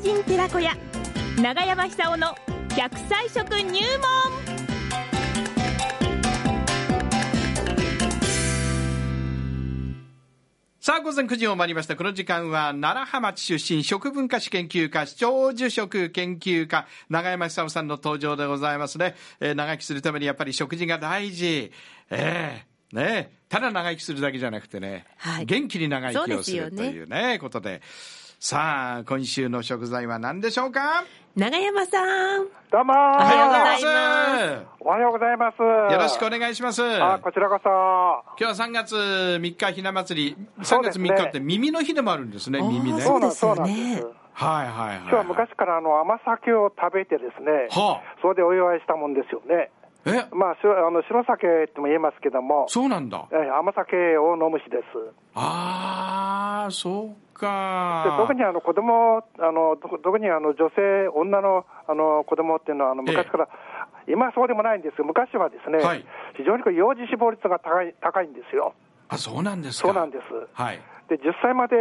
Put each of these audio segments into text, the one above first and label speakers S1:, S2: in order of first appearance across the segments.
S1: 風神寺子屋長山久夫の100歳食入門
S2: さあ、午前9時を回りました。この時間は、奈良浜町出身、食文化史研究家、長寿食研究家、長山久夫さんの登場でございますね。えー、長生きするためにやっぱり食事が大事。ええー、ねただ長生きするだけじゃなくてね、はい、元気に長生きをするというね、ねことで。さあ、今週の食材は何でしょうか？
S1: 長山さん。
S3: どうもお
S1: はようございます。
S3: おはようございます。
S2: よろしくお願いします。
S3: あ、こちらこそ。
S2: 今日は3月3日ひな祭り、3月3日って耳の日でもあるんですね、耳ね。
S3: そうなんです、そうなんです。
S2: はいはいはい。
S3: 今日は昔からあの甘酒を食べてですね、はあ、それでお祝いしたもんですよね。
S2: え？
S3: まあ、あの白酒とも言えますけども、
S2: そうなんだ。
S3: え甘酒を飲む日です。
S2: ああ、そうか。
S3: で特にあの子供あの特にあの女性、女のあの子供っていうのはあの昔から、ええ、今はそうでもないんですが、昔はですね、はい、非常に幼児死亡率が高い高いんですよ。
S2: あそうなんです
S3: そうなんです。
S2: はい。
S3: で10歳まで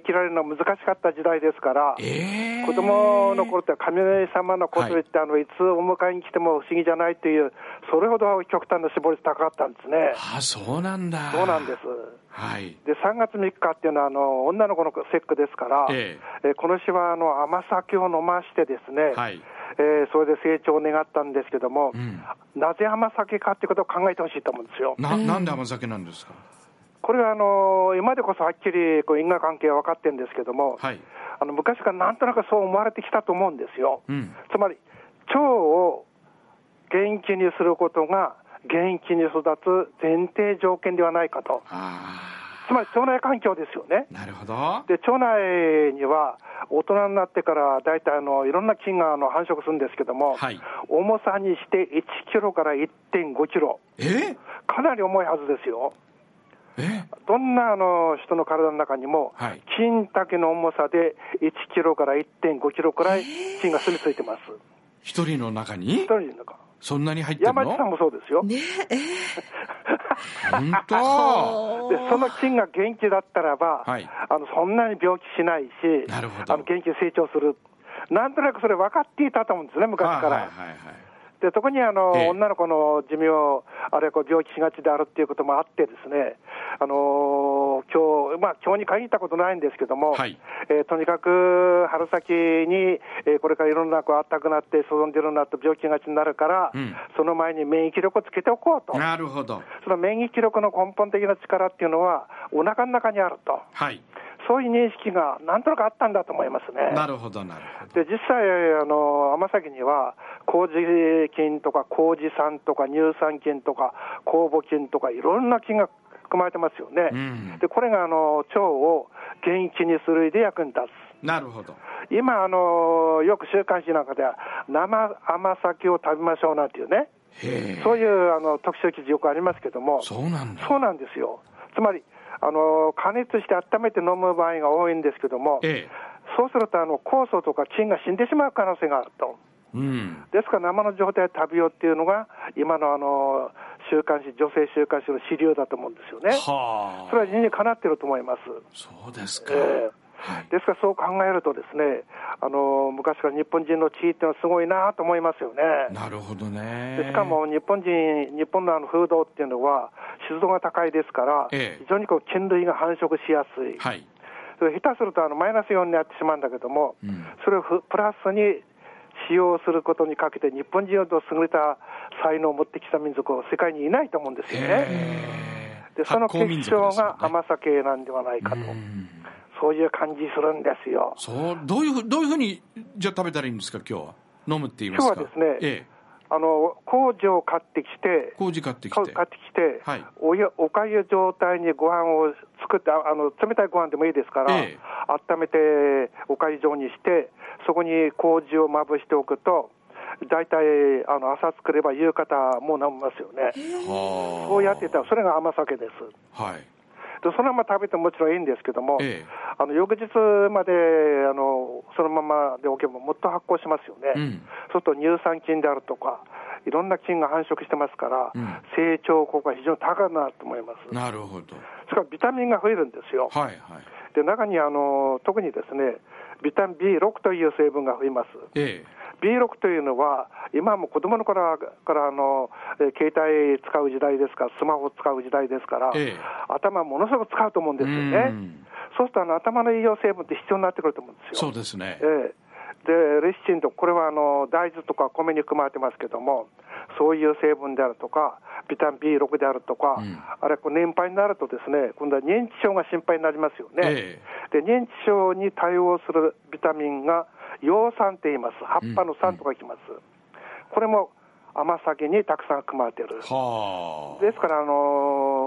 S3: 生きられるのは難しかった時代ですから、
S2: えー、
S3: 子供の頃って神様のこと言って、はい、あのいつお迎えに来ても不思議じゃないという、それほど極端な絞り高かったんですね。
S2: あそうなんだ。
S3: そうなんです。
S2: はい、
S3: で3月3日っていうのはあの女の子の節句ですから、えー、えこの日はあの甘酒を飲ましてですね、はいえー、それで成長を願ったんですけども、うん、なぜ甘酒かっていうことを考えてほしいと思うんですよ。
S2: ななんで甘酒なんですか？
S3: これはあの今でこそはっきりこう因果関係は分かってるんですけども、はい、あの昔からなんとなくそう思われてきたと思うんですよ。うん、つまり腸を元気にすることが元気に育つ前提条件ではないかと。つまり腸内環境ですよね。
S2: なるほど。
S3: で、腸内には大人になってから大体あのいろんな菌があの繁殖するんですけども、はい、重さにして1キロから1.5キロ。
S2: え？
S3: かなり重いはずですよ。どんなあの人の体の中にも、金丈の重さで1キロから1.5キロくらい菌が住み着いてます。
S2: 一人の中に？
S3: 一人の中。
S2: そんなに入ってるの？
S3: 山地さんもそうですよ。
S1: ねえ
S2: 本当？
S3: で、その菌が元気だったらば、はい、あのそんなに病気しないし、
S2: なるほど。
S3: あの元気に成長する。なんとなくそれ分かっていたと思うんですね、昔から。はいはいはいで特にあの、ええ、女の子の寿命、あるいはこう病気しがちであるっていうこともあって、ですね、あのー、今日まあ今日に限ったことないんですけども、はい、えー、とにかく春先に、えー、これからいろんなこう暖かくなって、進んでるなと病気がちになるから、うん、その前に免疫力をつけておこうと。
S2: なるほど。
S3: その免疫力の根本的な力っていうのは、お腹の中にあると。
S2: はい
S3: そういう認識がなんとなくあったんだと思いますね。
S2: なるほど、なるほ
S3: ど。で、実際、あの、甘崎には、麹菌とか麹酸とか乳酸菌とか酵母菌とかいろんな菌が含まれてますよね。うん、で、これがあの腸を元気にするで役に立
S2: つ。なるほど。
S3: 今、あの、よく週刊誌なんかでは、生甘酒を食べましょうなんていうね。そういうあの特集記事よくありますけども、
S2: そうなんだ
S3: そうなんですよ。つまり、あの加熱して温めて飲む場合が多いんですけども、ええ、そうするとあの酵素とか菌が死んでしまう可能性があると。
S2: うん、
S3: ですから生の状態で食べようっていうのが、今のあの週刊誌、女性週刊誌の主流だと思うんですよね。
S2: は
S3: それは理にかなってると思います。
S2: そうですか。
S3: えーはい、ですからそう考えると、ですねあの昔から日本人の地位っていうのはすごいなと思いますよね。
S2: なるほどね。
S3: でしかも日本人、日本のあの風土っていうのは、湿度が高いですから、ええ、非常にこう菌類が繁殖しやすい。
S2: はい、
S3: それ下手するとあのマイナス4になってしまうんだけども、うん、それをプラスに使用することにかけて、日本人ほど優れた才能を持ってきた民族は世界にいないと思うんですよね。でその結晶が甘酒なんではないかと。そういう感じするんですよ。
S2: そうどういうふどういうふうにじゃ食べたらいいんですか今日は？飲むって言います
S3: か？今日はですね。ええあの麹を買ってきて、
S2: 麹買ってきて、
S3: 買ってきて、はい、お湯おかゆ状態にご飯を作ってあの、冷たいご飯でもいいですから、ええ、温めておかゆ状にして、そこに麹をまぶしておくと、大体あの朝作れば夕方もう飲みますよね。そうやってたら、それが甘酒です。
S2: はい。
S3: でそのまま食べてももちろんいいんですけども、ええ、あの翌日まであのそのままでおけばもっと発酵しますよね、うん、そうすると乳酸菌であるとか、いろんな菌が繁殖してますから、うん、成長効果が非常に高いなと思います。
S2: なるほど。
S3: それからビタミンが増えるんですよ。
S2: はいはい。
S3: で中にあの特にですね、ビタミン B6 という成分が増えます。ええ B6 というのは、今も子供の頃からあの携帯使う時代ですから、スマホ使う時代ですから、ええ、頭ものすごく使うと思うんですよね。そうするとあの頭の栄養成分って必要になってくると思うんです
S2: よ。そうですね。
S3: ええ。でレシチンと、これはあの大豆とか米に含まれてますけども、そういう成分であるとか、ビタミン B6 であるとか、うん、あれ、年配になると、ですね今度は認知症が心配になりますよね、えで認知症に対応するビタミンが葉酸って言います、葉っぱの酸とかきます、うんうん、これも甘酒にたくさん含まれている。ですから、あのー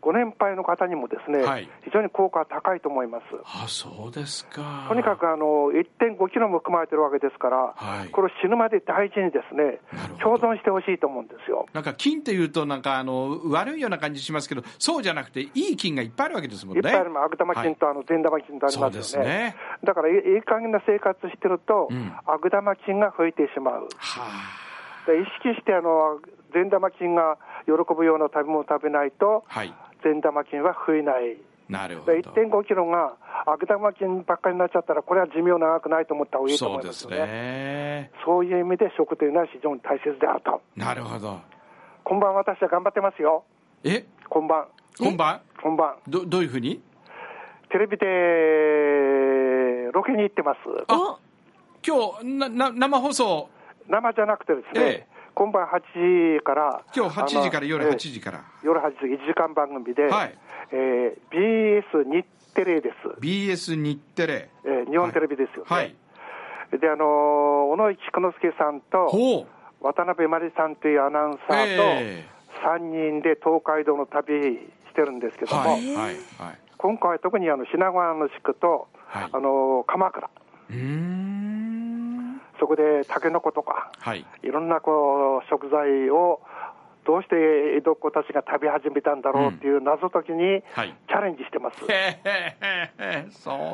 S3: ご年配の方にもですね、はい、非常に効果が高いと思います。
S2: あそうですか。
S3: とにかくあの1.5キロも含まれてるわけですから、はい、これ死ぬまで大事にですね、共存してほしいと思うんですよ。
S2: なんか菌っていうと、なんかあの悪いような感じしますけど、そうじゃなくて、いい菌がいっぱいあるわけですもんね。いっぱいある、
S3: 悪玉菌とあの善玉菌とありますよね。ねだから、いい加減な生活してると、うん、悪玉菌が増えてしまう。はあ、意識してあの善玉菌が喜ぶような食べ物を食べないと、はい善玉菌は増えない。
S2: なるほど。
S3: 1.5キロが悪玉菌ばっかりになっちゃったら、これは寿命長くないと思った方がいいと思いますよね。そうねそういう意味で食というのは非常に大切であると。
S2: なるほど。
S3: 今晩私は頑張ってますよ。
S2: え？
S3: 今晩。
S2: 今晩
S3: 今晩。
S2: ど、どういうふうに？
S3: テレビでロケに行ってます。
S2: あ今日なな生放送
S3: 生じゃなくてですね、ええ。今晩8時から、
S2: 今日8時から夜8時から、
S3: 夜8時、1時間番組で、はい。えー、BS 日テレです。
S2: BS 日テレ。
S3: えー、日本テレビですよね。はい、で、あのー、小野市久之助さんと、渡辺真理さんというアナウンサーと、3人で東海道の旅してるんですけども、はい。はい、今回は特にあの品川の地区と、はい、あのー、鎌倉。うんそこでタケノコとか、はい、いろんなこう食材をどうして江戸っ子たちが食べ始めたんだろうっていう謎解きにチャレンジしてます。うん、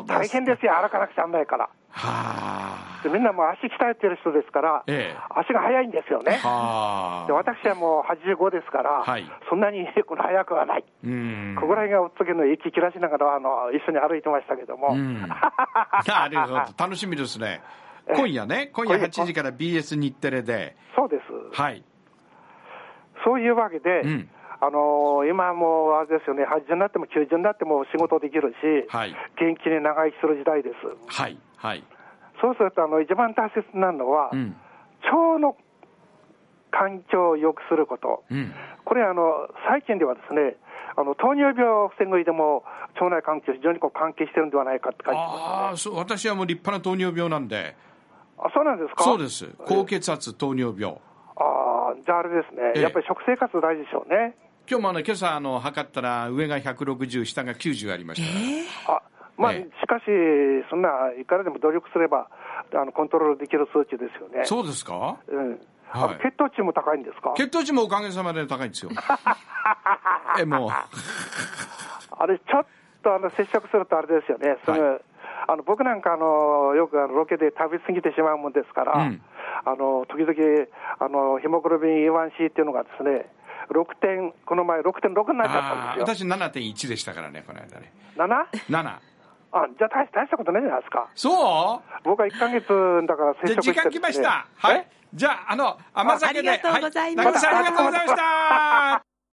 S3: 大変ですよ、歩かなくちゃなんないから。はでみんなもう足鍛えてる人ですから、ええ、足が速いんですよね。はで私はもう85ですから、はい、そんなにこの速くはない。ここら辺がおっつけの息切らしながらあの一緒に歩いてましたけども。
S2: なるほど、楽しみですね。今夜ね、今夜8時から BS 日テレで。
S3: そうです。
S2: はい。
S3: そういうわけで、うん、あのー、今もうあれですよね、80になっても90になっても仕事できるし、はい、元気に長生きする時代です。
S2: はい。はい。
S3: そうすると、あの、一番大切なのは、うん、腸の環境を良くすること。うん、これ、あの、最近ではですね、あの糖尿病を防ぐ上でも、腸内環境、非常にこう関係してるんではないかって感じます、ね、あ
S2: そう私はもう立派な糖尿病なんで、
S3: あそうなんですか？
S2: そうです、高血圧、糖尿病。
S3: ああ、じゃああれですね、やっぱり食生活大事でしょうね。
S2: 今日もあの今朝あの測ったら、上が160、下が90ありましたえ
S3: ー、あまあ、しかし、そんないからでも努力すればあの、コントロールできる数値ですよね。
S2: そうですか、
S3: うん。はい、血糖値も高いんですか？
S2: 血糖値もおかげさまで高いんですよ。え、もう。
S3: あれ、ちょっとあの接触するとあれですよね、すぐ、はい、あの僕なんかあの、よくロケで食べ過ぎてしまうもんですから、うん、あの時々あの、ヒモグロビン A1C っていうのがですね、6点、この前6.6になっちゃったんですよ。私
S2: 7.1でしたからね、この間ね。
S3: 7?7。あ、じゃあ大大したことないじゃないですか。
S2: そう？
S3: 僕は1か月だから
S2: 接触して、ね、時間来ました。はい。じゃあ、あの、甘酒で。
S1: ありがとうございました。
S2: はい、ありがとうございました。